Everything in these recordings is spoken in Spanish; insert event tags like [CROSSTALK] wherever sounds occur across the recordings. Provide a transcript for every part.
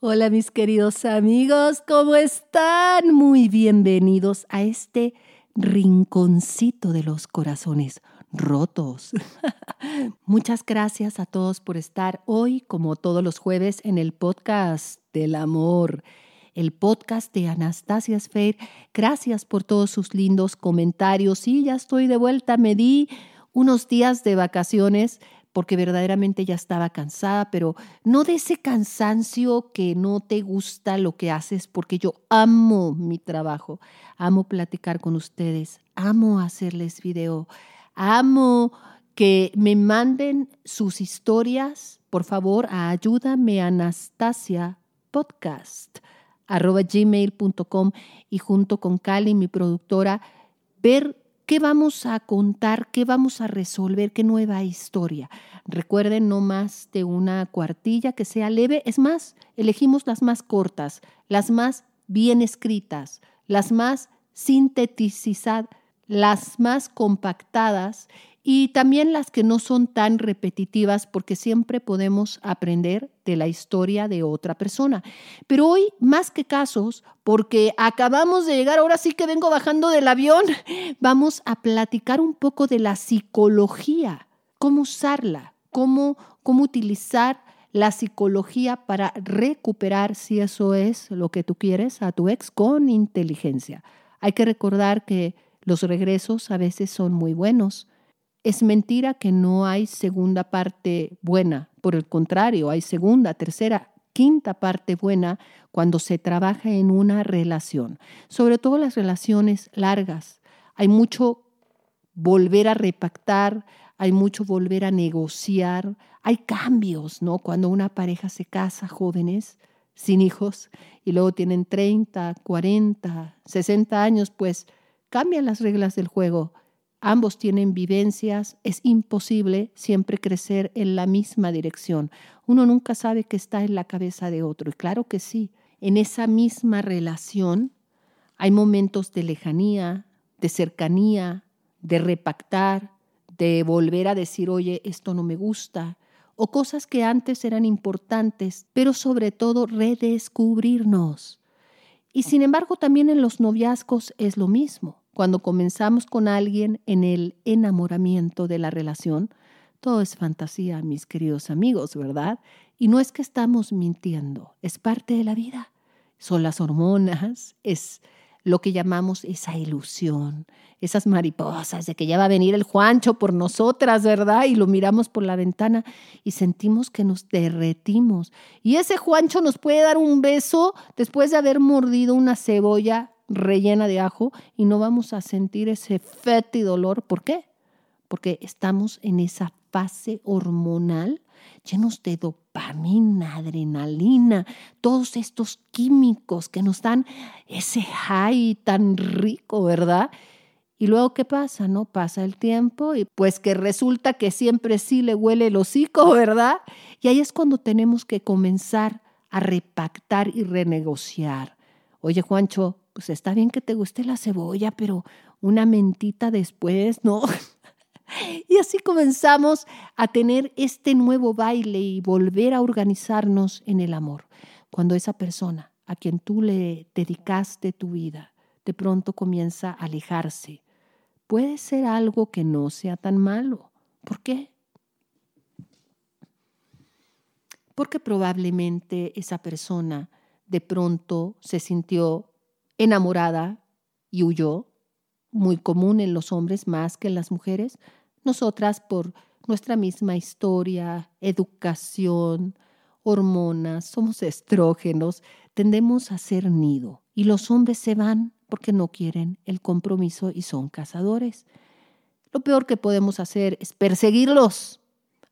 Hola mis queridos amigos, ¿cómo están? Muy bienvenidos a este rinconcito de los corazones rotos. [LAUGHS] Muchas gracias a todos por estar hoy, como todos los jueves, en el podcast del amor, el podcast de Anastasia Sfer. Gracias por todos sus lindos comentarios. Sí, ya estoy de vuelta, me di unos días de vacaciones porque verdaderamente ya estaba cansada, pero no de ese cansancio que no te gusta lo que haces, porque yo amo mi trabajo, amo platicar con ustedes, amo hacerles video, amo que me manden sus historias, por favor, a ayúdame Anastasia podcast arroba gmail.com y junto con Cali, mi productora, ver ¿Qué vamos a contar? ¿Qué vamos a resolver? ¿Qué nueva historia? Recuerden, no más de una cuartilla que sea leve. Es más, elegimos las más cortas, las más bien escritas, las más sintetizadas, las más compactadas y también las que no son tan repetitivas porque siempre podemos aprender de la historia de otra persona. Pero hoy, más que casos, porque acabamos de llegar, ahora sí que vengo bajando del avión, [LAUGHS] vamos a platicar un poco de la psicología, cómo usarla, cómo, cómo utilizar la psicología para recuperar, si eso es lo que tú quieres, a tu ex con inteligencia. Hay que recordar que los regresos a veces son muy buenos es mentira que no hay segunda parte buena. Por el contrario, hay segunda, tercera, quinta parte buena cuando se trabaja en una relación. Sobre todo las relaciones largas. Hay mucho volver a repactar, hay mucho volver a negociar, hay cambios, ¿no? Cuando una pareja se casa, jóvenes, sin hijos, y luego tienen 30, 40, 60 años, pues cambian las reglas del juego ambos tienen vivencias, es imposible siempre crecer en la misma dirección. Uno nunca sabe qué está en la cabeza de otro. Y claro que sí, en esa misma relación hay momentos de lejanía, de cercanía, de repactar, de volver a decir, oye, esto no me gusta, o cosas que antes eran importantes, pero sobre todo redescubrirnos. Y sin embargo también en los noviazgos es lo mismo. Cuando comenzamos con alguien en el enamoramiento de la relación, todo es fantasía, mis queridos amigos, ¿verdad? Y no es que estamos mintiendo, es parte de la vida. Son las hormonas, es lo que llamamos esa ilusión, esas mariposas de que ya va a venir el Juancho por nosotras, ¿verdad? Y lo miramos por la ventana y sentimos que nos derretimos. Y ese Juancho nos puede dar un beso después de haber mordido una cebolla rellena de ajo y no vamos a sentir ese y dolor. ¿Por qué? Porque estamos en esa fase hormonal llenos de dopamina, adrenalina, todos estos químicos que nos dan ese high tan rico, ¿verdad? Y luego, ¿qué pasa? ¿No? Pasa el tiempo y pues que resulta que siempre sí le huele el hocico, ¿verdad? Y ahí es cuando tenemos que comenzar a repactar y renegociar. Oye, Juancho, pues está bien que te guste la cebolla, pero una mentita después, ¿no? [LAUGHS] y así comenzamos a tener este nuevo baile y volver a organizarnos en el amor. Cuando esa persona a quien tú le dedicaste tu vida de pronto comienza a alejarse, puede ser algo que no sea tan malo. ¿Por qué? Porque probablemente esa persona de pronto se sintió enamorada y huyó, muy común en los hombres más que en las mujeres. Nosotras, por nuestra misma historia, educación, hormonas, somos estrógenos, tendemos a ser nido y los hombres se van porque no quieren el compromiso y son cazadores. Lo peor que podemos hacer es perseguirlos.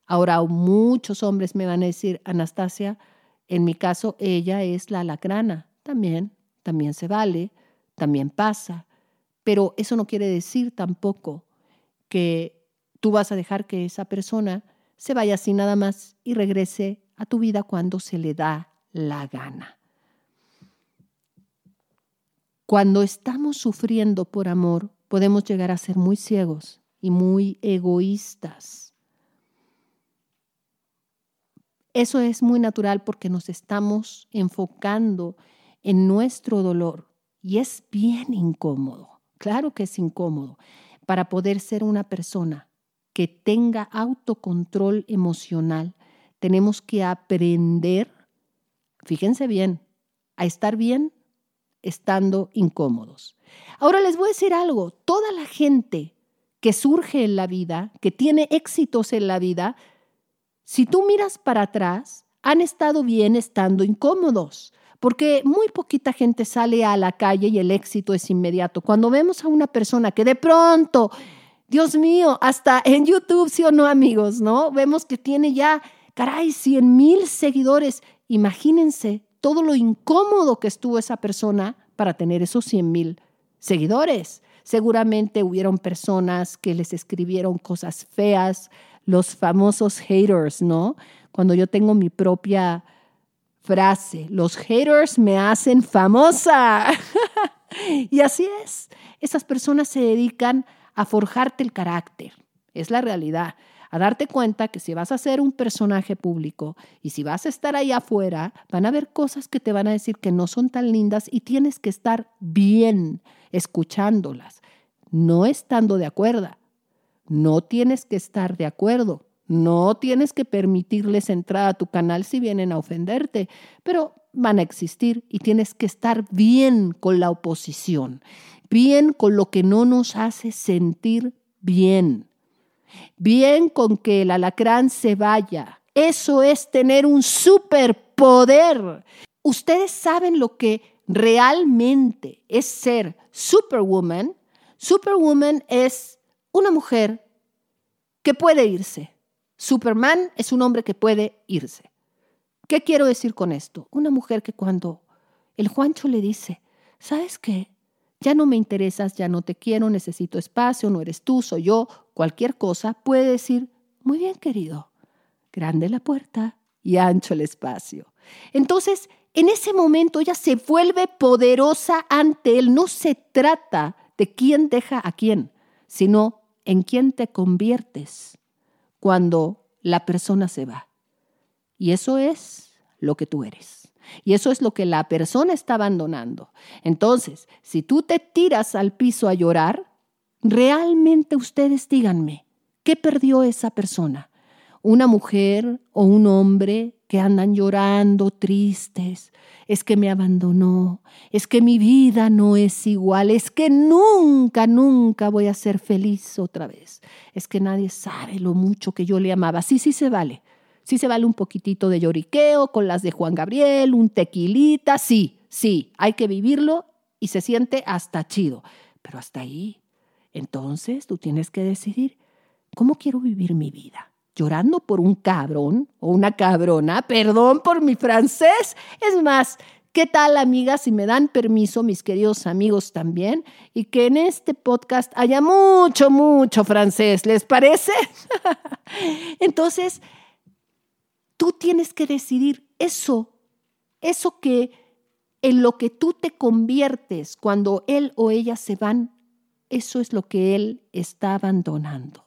Ahora muchos hombres me van a decir, Anastasia, en mi caso ella es la lacrana. También también se vale, también pasa, pero eso no quiere decir tampoco que tú vas a dejar que esa persona se vaya así nada más y regrese a tu vida cuando se le da la gana. Cuando estamos sufriendo por amor, podemos llegar a ser muy ciegos y muy egoístas. Eso es muy natural porque nos estamos enfocando en nuestro dolor y es bien incómodo. Claro que es incómodo para poder ser una persona que tenga autocontrol emocional. Tenemos que aprender, fíjense bien, a estar bien estando incómodos. Ahora les voy a decir algo, toda la gente que surge en la vida, que tiene éxitos en la vida, si tú miras para atrás, han estado bien estando incómodos, porque muy poquita gente sale a la calle y el éxito es inmediato. Cuando vemos a una persona que de pronto, Dios mío, hasta en YouTube, sí o no amigos, ¿no? Vemos que tiene ya, caray, 100 mil seguidores. Imagínense todo lo incómodo que estuvo esa persona para tener esos 100 mil seguidores. Seguramente hubieron personas que les escribieron cosas feas, los famosos haters, ¿no? Cuando yo tengo mi propia frase, los haters me hacen famosa. [LAUGHS] y así es, esas personas se dedican a forjarte el carácter, es la realidad a darte cuenta que si vas a ser un personaje público y si vas a estar ahí afuera, van a haber cosas que te van a decir que no son tan lindas y tienes que estar bien escuchándolas, no estando de acuerdo. No tienes que estar de acuerdo. No tienes que permitirles entrar a tu canal si vienen a ofenderte, pero van a existir y tienes que estar bien con la oposición, bien con lo que no nos hace sentir bien. Bien con que el alacrán se vaya. Eso es tener un superpoder. Ustedes saben lo que realmente es ser superwoman. Superwoman es una mujer que puede irse. Superman es un hombre que puede irse. ¿Qué quiero decir con esto? Una mujer que cuando el Juancho le dice, ¿sabes qué? ya no me interesas, ya no te quiero, necesito espacio, no eres tú, soy yo, cualquier cosa, puede decir, muy bien querido, grande la puerta y ancho el espacio. Entonces, en ese momento ella se vuelve poderosa ante él. No se trata de quién deja a quién, sino en quién te conviertes cuando la persona se va. Y eso es lo que tú eres. Y eso es lo que la persona está abandonando. Entonces, si tú te tiras al piso a llorar, realmente ustedes díganme, ¿qué perdió esa persona? ¿Una mujer o un hombre que andan llorando, tristes? Es que me abandonó, es que mi vida no es igual, es que nunca, nunca voy a ser feliz otra vez. Es que nadie sabe lo mucho que yo le amaba. Sí, sí se vale. Sí se vale un poquitito de lloriqueo con las de Juan Gabriel, un tequilita, sí, sí, hay que vivirlo y se siente hasta chido. Pero hasta ahí. Entonces tú tienes que decidir, ¿cómo quiero vivir mi vida? ¿Llorando por un cabrón o una cabrona? Perdón por mi francés. Es más, ¿Qué tal, amigas? Si me dan permiso, mis queridos amigos también, y que en este podcast haya mucho, mucho francés, ¿les parece? [LAUGHS] Entonces, tú tienes que decidir eso, eso que en lo que tú te conviertes cuando él o ella se van, eso es lo que él está abandonando.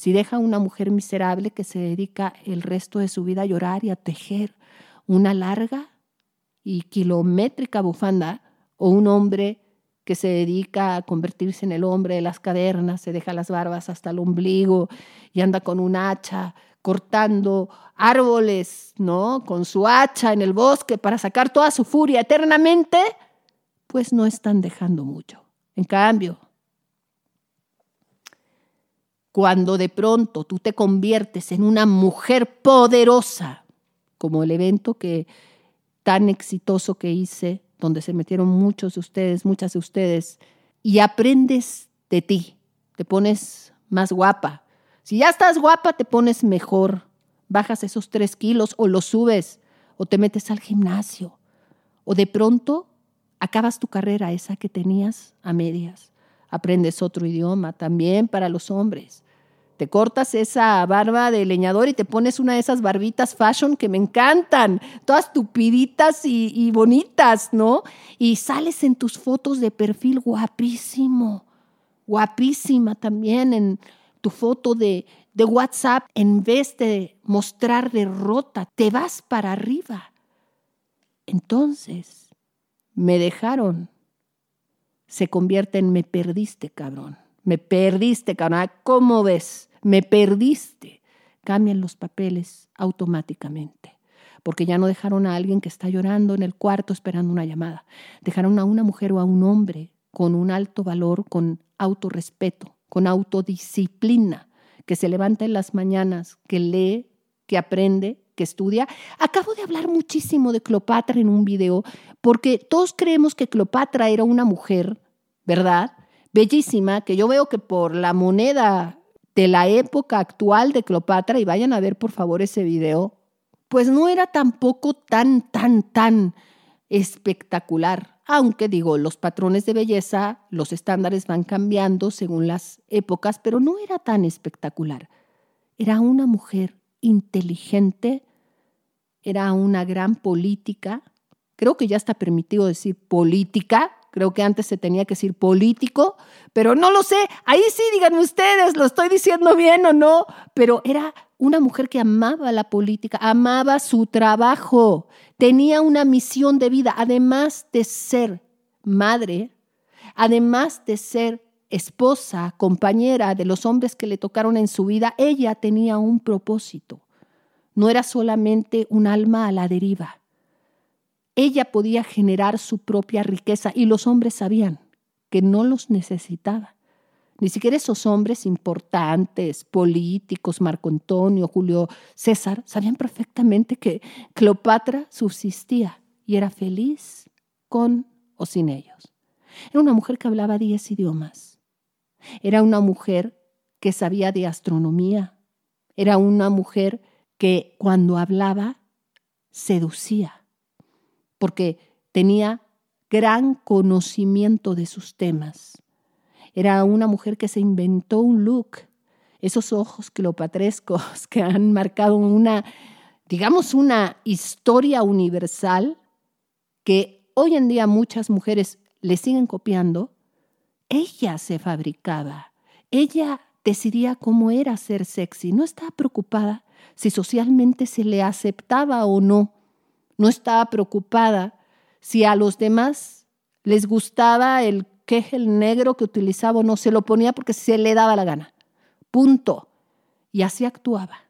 Si deja una mujer miserable que se dedica el resto de su vida a llorar y a tejer una larga y kilométrica bufanda, o un hombre que se dedica a convertirse en el hombre de las cavernas, se deja las barbas hasta el ombligo y anda con un hacha cortando árboles, ¿no? Con su hacha en el bosque para sacar toda su furia eternamente, pues no están dejando mucho. En cambio, cuando de pronto tú te conviertes en una mujer poderosa, como el evento que tan exitoso que hice, donde se metieron muchos de ustedes, muchas de ustedes, y aprendes de ti, te pones más guapa, si ya estás guapa, te pones mejor, bajas esos tres kilos o los subes o te metes al gimnasio o de pronto acabas tu carrera esa que tenías a medias. Aprendes otro idioma también para los hombres. Te cortas esa barba de leñador y te pones una de esas barbitas fashion que me encantan, todas tupiditas y, bonitas, ¿no? Y sales en tus fotos de perfil guapísimo, guapísima también en tu foto de, de WhatsApp, en vez de mostrar derrota, te vas para arriba. Entonces, me dejaron. Se convierte en me perdiste, cabrón. Me perdiste, cabrón. Ah, ¿Cómo ves? Me perdiste. Cambian los papeles automáticamente. Porque ya no dejaron a alguien que está llorando en el cuarto esperando una llamada. Dejaron a una mujer o a un hombre con un alto valor, con autorrespeto, con autodisciplina, que se levanta en las mañanas, que lee, que aprende, que estudia. Acabo de hablar muchísimo de Cleopatra en un video, porque todos creemos que Cleopatra era una mujer, ¿verdad? Bellísima, que yo veo que por la moneda de la época actual de Cleopatra, y vayan a ver por favor ese video, pues no era tampoco tan, tan, tan espectacular aunque digo, los patrones de belleza, los estándares van cambiando según las épocas, pero no era tan espectacular. Era una mujer inteligente, era una gran política, creo que ya está permitido decir política, creo que antes se tenía que decir político, pero no lo sé, ahí sí díganme ustedes, lo estoy diciendo bien o no, pero era una mujer que amaba la política, amaba su trabajo, tenía una misión de vida, además de ser madre, además de ser esposa, compañera de los hombres que le tocaron en su vida, ella tenía un propósito. No era solamente un alma a la deriva. Ella podía generar su propia riqueza y los hombres sabían que no los necesitaba. Ni siquiera esos hombres importantes, políticos, Marco Antonio, Julio César, sabían perfectamente que Cleopatra subsistía y era feliz con o sin ellos. Era una mujer que hablaba diez idiomas. Era una mujer que sabía de astronomía. Era una mujer que cuando hablaba seducía, porque tenía gran conocimiento de sus temas. Era una mujer que se inventó un look, esos ojos cleopatrescos que han marcado una, digamos, una historia universal que hoy en día muchas mujeres le siguen copiando. Ella se fabricaba, ella decidía cómo era ser sexy, no estaba preocupada si socialmente se le aceptaba o no, no estaba preocupada si a los demás les gustaba el el negro que utilizaba no se lo ponía porque se le daba la gana. Punto. Y así actuaba,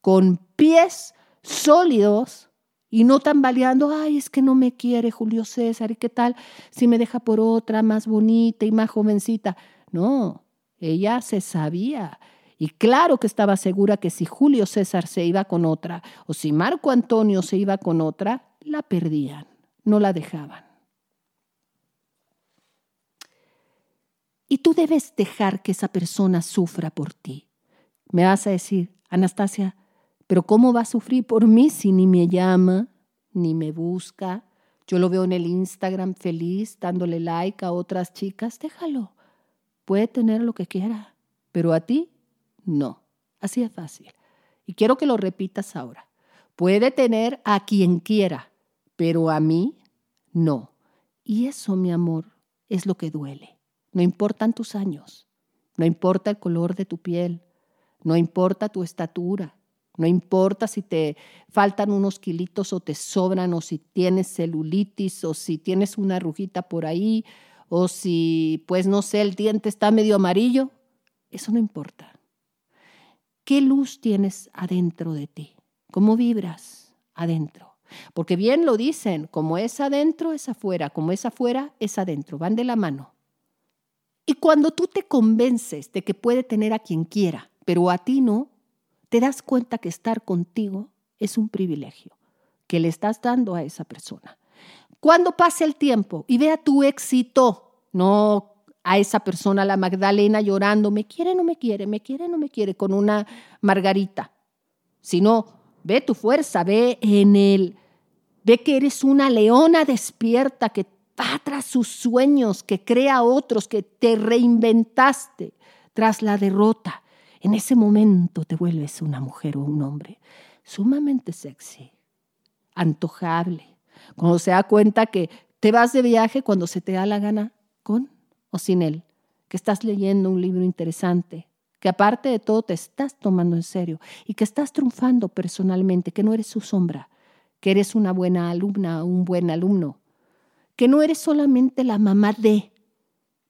con pies sólidos y no tambaleando, ay, es que no me quiere Julio César, ¿y qué tal si me deja por otra más bonita y más jovencita? No, ella se sabía. Y claro que estaba segura que si Julio César se iba con otra o si Marco Antonio se iba con otra, la perdían, no la dejaban. Y tú debes dejar que esa persona sufra por ti. Me vas a decir, Anastasia, pero ¿cómo va a sufrir por mí si ni me llama, ni me busca? Yo lo veo en el Instagram feliz, dándole like a otras chicas. Déjalo. Puede tener lo que quiera, pero a ti no. Así es fácil. Y quiero que lo repitas ahora. Puede tener a quien quiera, pero a mí no. Y eso, mi amor, es lo que duele. No importan tus años, no importa el color de tu piel, no importa tu estatura, no importa si te faltan unos kilitos o te sobran o si tienes celulitis o si tienes una rugita por ahí o si, pues no sé, el diente está medio amarillo. Eso no importa. ¿Qué luz tienes adentro de ti? ¿Cómo vibras adentro? Porque bien lo dicen, como es adentro, es afuera, como es afuera, es adentro, van de la mano. Y cuando tú te convences de que puede tener a quien quiera, pero a ti no, te das cuenta que estar contigo es un privilegio que le estás dando a esa persona. Cuando pase el tiempo y vea tu éxito, no a esa persona, la Magdalena llorando, me quiere, no me quiere, me quiere, no me quiere, con una margarita, sino ve tu fuerza, ve en él, ve que eres una leona despierta que va tras sus sueños, que crea otros, que te reinventaste tras la derrota. En ese momento te vuelves una mujer o un hombre sumamente sexy, antojable, cuando se da cuenta que te vas de viaje cuando se te da la gana con o sin él, que estás leyendo un libro interesante, que aparte de todo te estás tomando en serio y que estás triunfando personalmente, que no eres su sombra, que eres una buena alumna, un buen alumno, que no eres solamente la mamá de,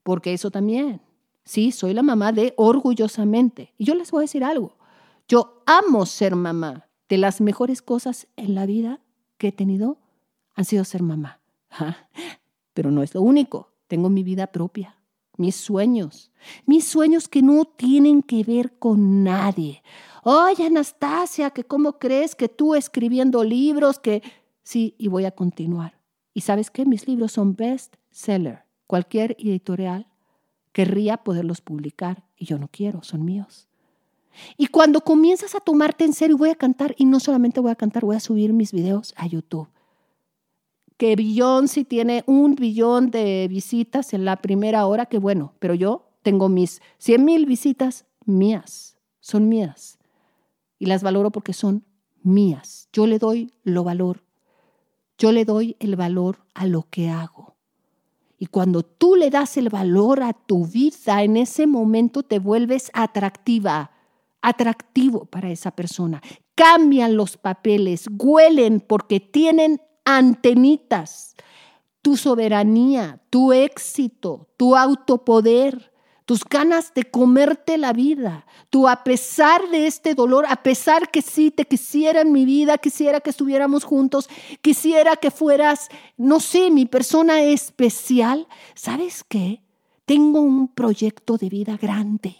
porque eso también, sí, soy la mamá de orgullosamente. Y yo les voy a decir algo, yo amo ser mamá. De las mejores cosas en la vida que he tenido han sido ser mamá. [LAUGHS] Pero no es lo único, tengo mi vida propia mis sueños, mis sueños que no tienen que ver con nadie. Oye, Anastasia, que cómo crees que tú escribiendo libros, que sí, y voy a continuar. Y sabes qué, mis libros son best seller. Cualquier editorial querría poderlos publicar y yo no quiero, son míos. Y cuando comienzas a tomarte en serio, voy a cantar y no solamente voy a cantar, voy a subir mis videos a YouTube que Beyoncé tiene un billón de visitas en la primera hora, que bueno, pero yo tengo mis 100 mil visitas mías, son mías. Y las valoro porque son mías. Yo le doy lo valor. Yo le doy el valor a lo que hago. Y cuando tú le das el valor a tu vida, en ese momento te vuelves atractiva, atractivo para esa persona. Cambian los papeles, huelen porque tienen antenitas, tu soberanía, tu éxito, tu autopoder, tus ganas de comerte la vida, tú a pesar de este dolor, a pesar que sí te quisiera en mi vida, quisiera que estuviéramos juntos, quisiera que fueras, no sé, mi persona especial, ¿sabes qué? Tengo un proyecto de vida grande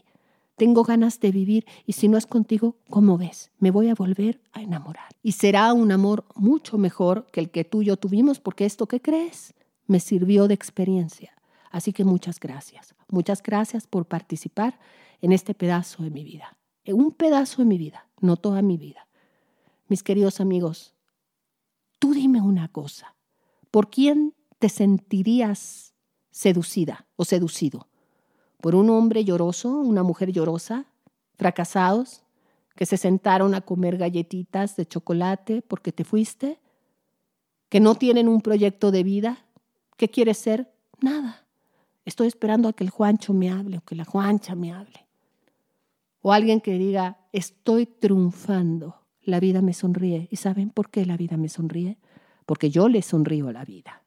tengo ganas de vivir y si no es contigo, ¿cómo ves? Me voy a volver a enamorar. Y será un amor mucho mejor que el que tú y yo tuvimos, porque esto que crees me sirvió de experiencia. Así que muchas gracias. Muchas gracias por participar en este pedazo de mi vida. Un pedazo de mi vida, no toda mi vida. Mis queridos amigos, tú dime una cosa. ¿Por quién te sentirías seducida o seducido? por un hombre lloroso, una mujer llorosa, fracasados, que se sentaron a comer galletitas de chocolate porque te fuiste, que no tienen un proyecto de vida. ¿Qué quieres ser? Nada. Estoy esperando a que el Juancho me hable o que la Juancha me hable. O alguien que diga, estoy triunfando, la vida me sonríe. ¿Y saben por qué la vida me sonríe? Porque yo le sonrío a la vida.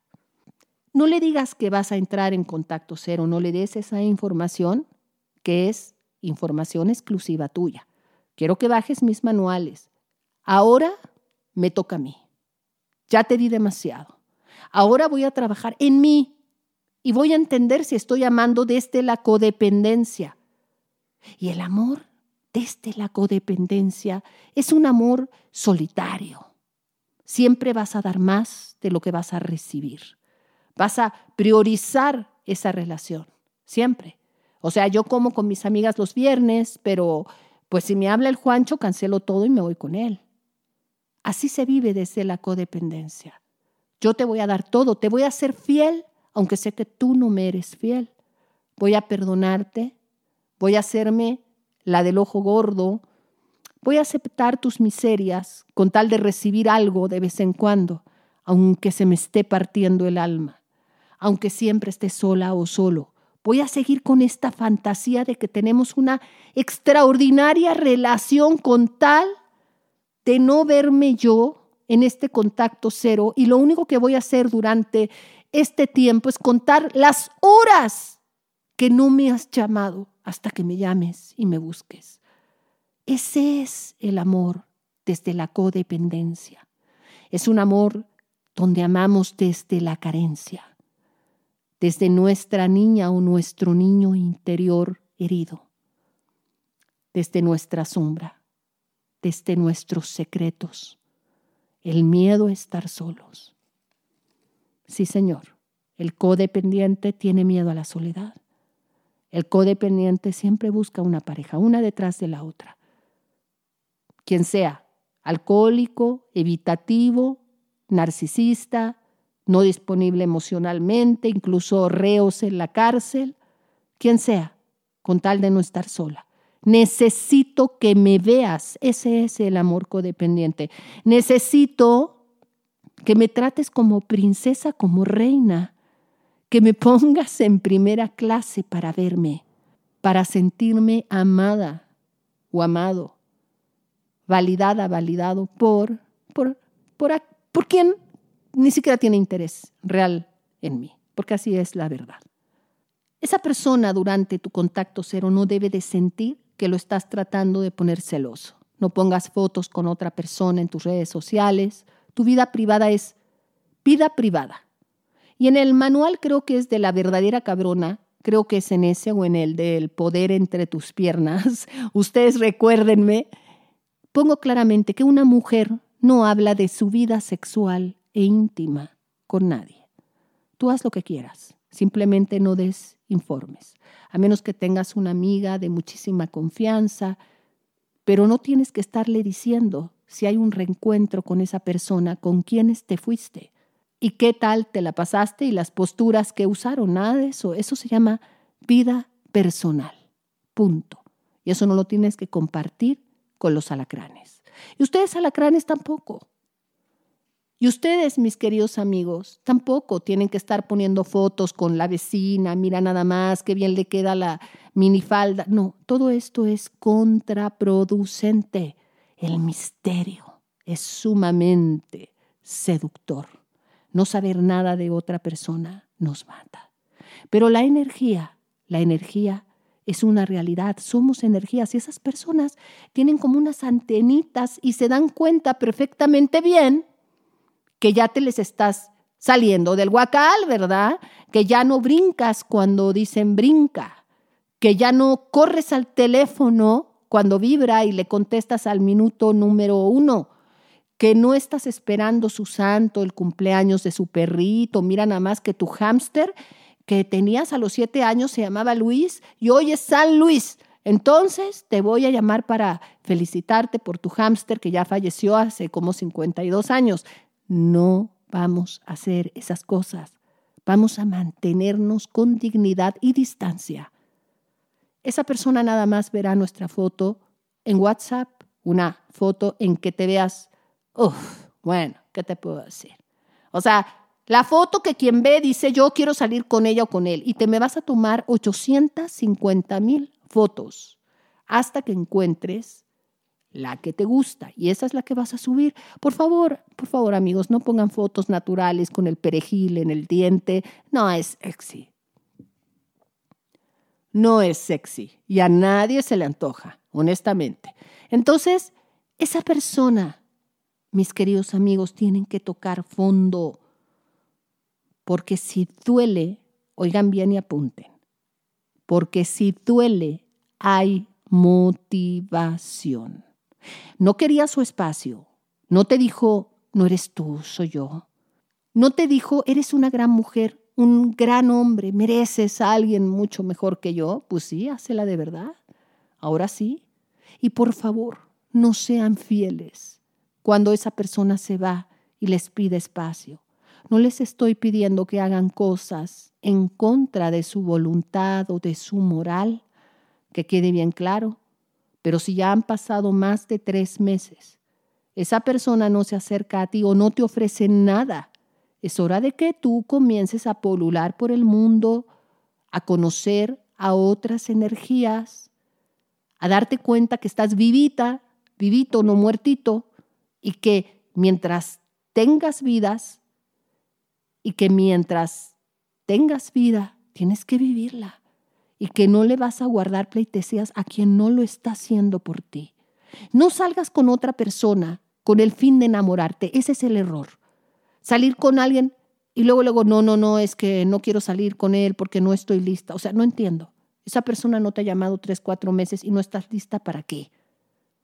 No le digas que vas a entrar en contacto cero, no le des esa información que es información exclusiva tuya. Quiero que bajes mis manuales. Ahora me toca a mí. Ya te di demasiado. Ahora voy a trabajar en mí y voy a entender si estoy amando desde la codependencia. Y el amor desde la codependencia es un amor solitario. Siempre vas a dar más de lo que vas a recibir. Vas a priorizar esa relación, siempre. O sea, yo como con mis amigas los viernes, pero pues si me habla el Juancho, cancelo todo y me voy con él. Así se vive desde la codependencia. Yo te voy a dar todo, te voy a ser fiel, aunque sé que tú no me eres fiel. Voy a perdonarte, voy a hacerme la del ojo gordo, voy a aceptar tus miserias con tal de recibir algo de vez en cuando, aunque se me esté partiendo el alma aunque siempre esté sola o solo. Voy a seguir con esta fantasía de que tenemos una extraordinaria relación con tal de no verme yo en este contacto cero y lo único que voy a hacer durante este tiempo es contar las horas que no me has llamado hasta que me llames y me busques. Ese es el amor desde la codependencia. Es un amor donde amamos desde la carencia desde nuestra niña o nuestro niño interior herido, desde nuestra sombra, desde nuestros secretos, el miedo a estar solos. Sí, Señor, el codependiente tiene miedo a la soledad. El codependiente siempre busca una pareja, una detrás de la otra. Quien sea, alcohólico, evitativo, narcisista, no disponible emocionalmente, incluso reos en la cárcel, quien sea, con tal de no estar sola. Necesito que me veas, ese es el amor codependiente. Necesito que me trates como princesa, como reina, que me [LAUGHS] pongas en primera clase para verme. para sentirme amada o amado, validada, validado por, por, por, por quien ni siquiera tiene interés real en mí, porque así es la verdad. Esa persona durante tu contacto cero no debe de sentir que lo estás tratando de poner celoso. No pongas fotos con otra persona en tus redes sociales. Tu vida privada es vida privada. Y en el manual creo que es de la verdadera cabrona, creo que es en ese o en el del poder entre tus piernas. [LAUGHS] Ustedes recuérdenme, pongo claramente que una mujer no habla de su vida sexual e íntima con nadie. Tú haz lo que quieras, simplemente no des informes, a menos que tengas una amiga de muchísima confianza, pero no tienes que estarle diciendo si hay un reencuentro con esa persona con quienes te fuiste y qué tal te la pasaste y las posturas que usaron, nada de eso. Eso se llama vida personal. Punto. Y eso no lo tienes que compartir con los alacranes. Y ustedes alacranes tampoco. Y ustedes, mis queridos amigos, tampoco tienen que estar poniendo fotos con la vecina, mira nada más, qué bien le queda la minifalda. No, todo esto es contraproducente. El misterio es sumamente seductor. No saber nada de otra persona nos mata. Pero la energía, la energía es una realidad, somos energías y esas personas tienen como unas antenitas y se dan cuenta perfectamente bien que ya te les estás saliendo del guacal, ¿verdad? Que ya no brincas cuando dicen brinca, que ya no corres al teléfono cuando vibra y le contestas al minuto número uno, que no estás esperando su santo, el cumpleaños de su perrito, mira nada más que tu hámster que tenías a los siete años se llamaba Luis y hoy es San Luis. Entonces te voy a llamar para felicitarte por tu hámster que ya falleció hace como 52 años. No vamos a hacer esas cosas. Vamos a mantenernos con dignidad y distancia. Esa persona nada más verá nuestra foto en WhatsApp, una foto en que te veas Uf, bueno, ¿qué te puedo decir? O sea, la foto que quien ve dice yo quiero salir con ella o con él y te me vas a tomar 850 mil fotos hasta que encuentres la que te gusta y esa es la que vas a subir. Por favor, por favor amigos, no pongan fotos naturales con el perejil en el diente. No es sexy. No es sexy y a nadie se le antoja, honestamente. Entonces, esa persona mis queridos amigos, tienen que tocar fondo, porque si duele, oigan bien y apunten, porque si duele, hay motivación. No quería su espacio, no te dijo, no eres tú, soy yo. No te dijo, eres una gran mujer, un gran hombre, mereces a alguien mucho mejor que yo. Pues sí, hácela de verdad. Ahora sí. Y por favor, no sean fieles cuando esa persona se va y les pide espacio. No les estoy pidiendo que hagan cosas en contra de su voluntad o de su moral, que quede bien claro. Pero si ya han pasado más de tres meses, esa persona no se acerca a ti o no te ofrece nada, es hora de que tú comiences a polular por el mundo, a conocer a otras energías, a darte cuenta que estás vivita, vivito, no muertito, y que mientras tengas vidas y que mientras tengas vida, tienes que vivirla y que no le vas a guardar pleitesías a quien no lo está haciendo por ti. No salgas con otra persona con el fin de enamorarte, ese es el error. Salir con alguien y luego luego no, no, no, es que no quiero salir con él porque no estoy lista. O sea, no entiendo. Esa persona no te ha llamado tres, cuatro meses y no estás lista para qué.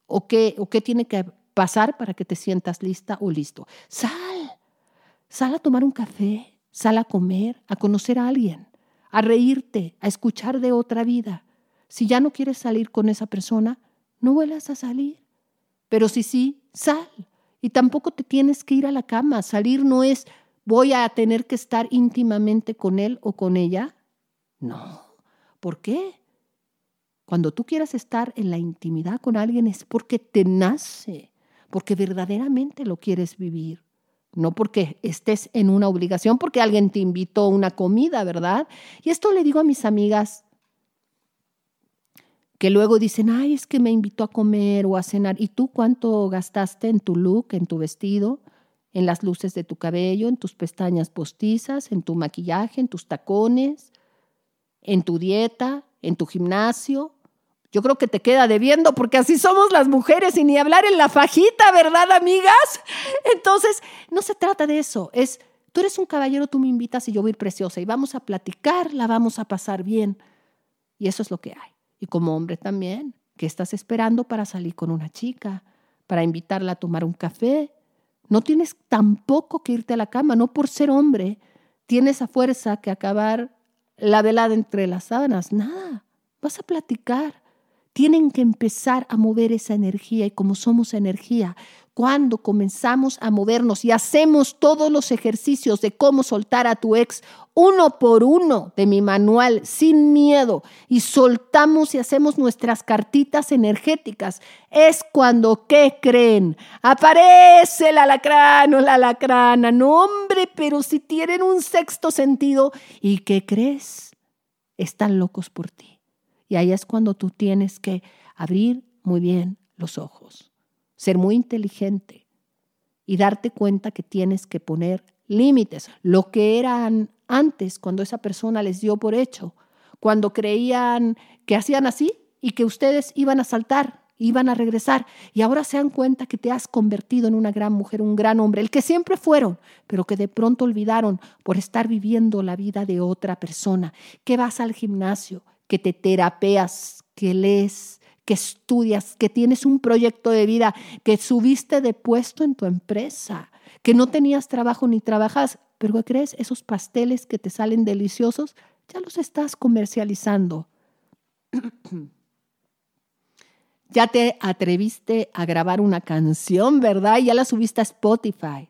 ¿O qué, o qué tiene que pasar para que te sientas lista o listo. Sal, sal a tomar un café, sal a comer, a conocer a alguien, a reírte, a escuchar de otra vida. Si ya no quieres salir con esa persona, no vuelvas a salir. Pero si sí, sal. Y tampoco te tienes que ir a la cama. Salir no es voy a tener que estar íntimamente con él o con ella. No. ¿Por qué? Cuando tú quieras estar en la intimidad con alguien es porque te nace, porque verdaderamente lo quieres vivir. No porque estés en una obligación, porque alguien te invitó una comida, ¿verdad? Y esto le digo a mis amigas que luego dicen, ay, es que me invitó a comer o a cenar. ¿Y tú cuánto gastaste en tu look, en tu vestido, en las luces de tu cabello, en tus pestañas postizas, en tu maquillaje, en tus tacones, en tu dieta, en tu gimnasio? Yo creo que te queda debiendo porque así somos las mujeres y ni hablar en la fajita, ¿verdad, amigas? Entonces, no se trata de eso, es, tú eres un caballero, tú me invitas y yo voy preciosa y vamos a platicar, la vamos a pasar bien. Y eso es lo que hay. Y como hombre también, ¿qué estás esperando para salir con una chica? Para invitarla a tomar un café. No tienes tampoco que irte a la cama, no por ser hombre. Tienes a fuerza que acabar la velada entre las sábanas. Nada, vas a platicar. Tienen que empezar a mover esa energía y como somos energía, cuando comenzamos a movernos y hacemos todos los ejercicios de cómo soltar a tu ex uno por uno de mi manual sin miedo y soltamos y hacemos nuestras cartitas energéticas, es cuando, ¿qué creen? Aparece el alacrán o la alacrana. No, hombre, pero si tienen un sexto sentido, ¿y qué crees? Están locos por ti. Y ahí es cuando tú tienes que abrir muy bien los ojos ser muy inteligente y darte cuenta que tienes que poner límites. Lo que eran antes, cuando esa persona les dio por hecho, cuando creían que hacían así y que ustedes iban a saltar, iban a regresar, y ahora se dan cuenta que te has convertido en una gran mujer, un gran hombre, el que siempre fueron, pero que de pronto olvidaron por estar viviendo la vida de otra persona, que vas al gimnasio, que te terapeas, que lees, que estudias, que tienes un proyecto de vida, que subiste de puesto en tu empresa, que no tenías trabajo ni trabajas, pero ¿qué crees? Esos pasteles que te salen deliciosos, ya los estás comercializando. [CLEARS THROAT] ya te atreviste a grabar una canción, ¿verdad? Ya la subiste a Spotify.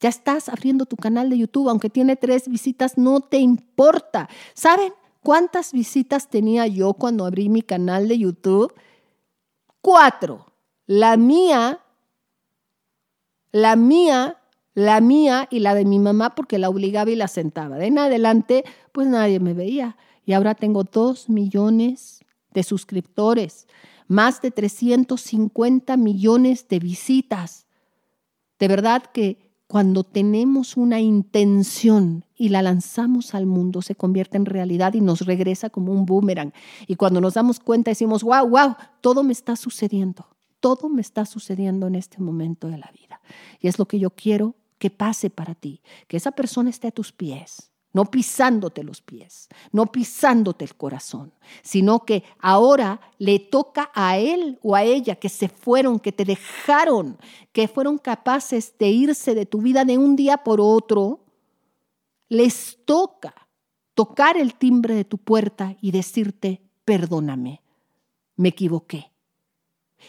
Ya estás abriendo tu canal de YouTube, aunque tiene tres visitas, no te importa. ¿Saben cuántas visitas tenía yo cuando abrí mi canal de YouTube? Cuatro, la mía, la mía, la mía y la de mi mamá porque la obligaba y la sentaba. De en adelante, pues nadie me veía. Y ahora tengo dos millones de suscriptores, más de 350 millones de visitas. De verdad que cuando tenemos una intención y la lanzamos al mundo, se convierte en realidad y nos regresa como un boomerang. Y cuando nos damos cuenta decimos, wow, wow, todo me está sucediendo, todo me está sucediendo en este momento de la vida. Y es lo que yo quiero que pase para ti, que esa persona esté a tus pies, no pisándote los pies, no pisándote el corazón, sino que ahora le toca a él o a ella que se fueron, que te dejaron, que fueron capaces de irse de tu vida de un día por otro, les toca tocar el timbre de tu puerta y decirte, perdóname, me equivoqué.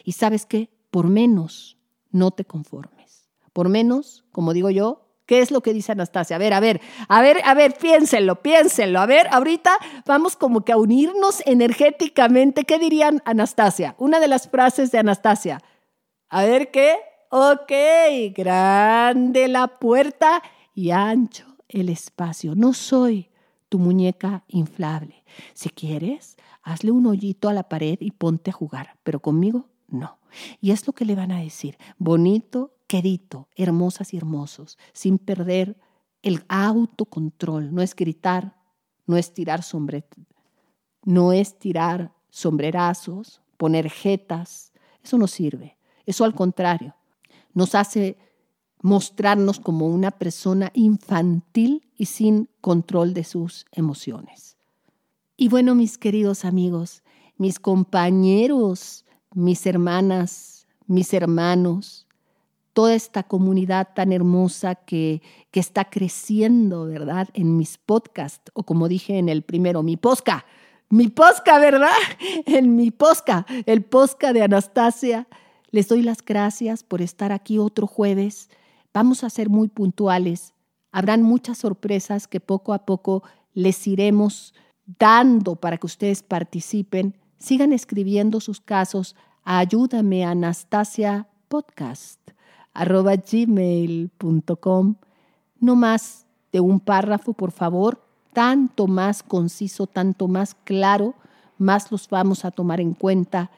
Y sabes qué, por menos no te conformes. Por menos, como digo yo, ¿Qué es lo que dice Anastasia? A ver, a ver, a ver, a ver, piénsenlo, piénsenlo. A ver, ahorita vamos como que a unirnos energéticamente. ¿Qué dirían Anastasia? Una de las frases de Anastasia. A ver qué. Ok, grande la puerta y ancho el espacio. No soy tu muñeca inflable. Si quieres, hazle un hoyito a la pared y ponte a jugar, pero conmigo no. Y es lo que le van a decir. Bonito, querido, hermosas y hermosos, sin perder el autocontrol. No es gritar, no es tirar sombre, no es tirar sombrerazos, poner jetas. Eso no sirve. Eso al contrario, nos hace mostrarnos como una persona infantil y sin control de sus emociones. Y bueno, mis queridos amigos, mis compañeros, mis hermanas, mis hermanos, toda esta comunidad tan hermosa que, que está creciendo, ¿verdad? En mis podcasts, o como dije en el primero, mi posca, mi posca, ¿verdad? [LAUGHS] En mi posca, el posca de Anastasia. Les doy las gracias por estar aquí otro jueves. Vamos a ser muy puntuales. Habrán muchas sorpresas que poco a poco les iremos dando para que ustedes participen. Sigan escribiendo sus casos Ayúdame Anastasia Podcast arroba gmail.com. No más de un párrafo, por favor, tanto más conciso, tanto más claro, más los vamos a tomar en cuenta.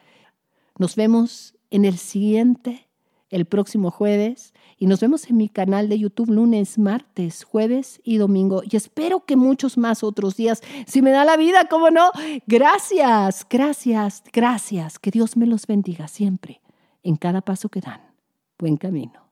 Nos vemos en el siguiente, el próximo jueves, y nos vemos en mi canal de YouTube lunes, martes, jueves y domingo. Y espero que muchos más otros días, si me da la vida, ¿cómo no? Gracias, gracias, gracias. Que Dios me los bendiga siempre, en cada paso que dan. Buen camino.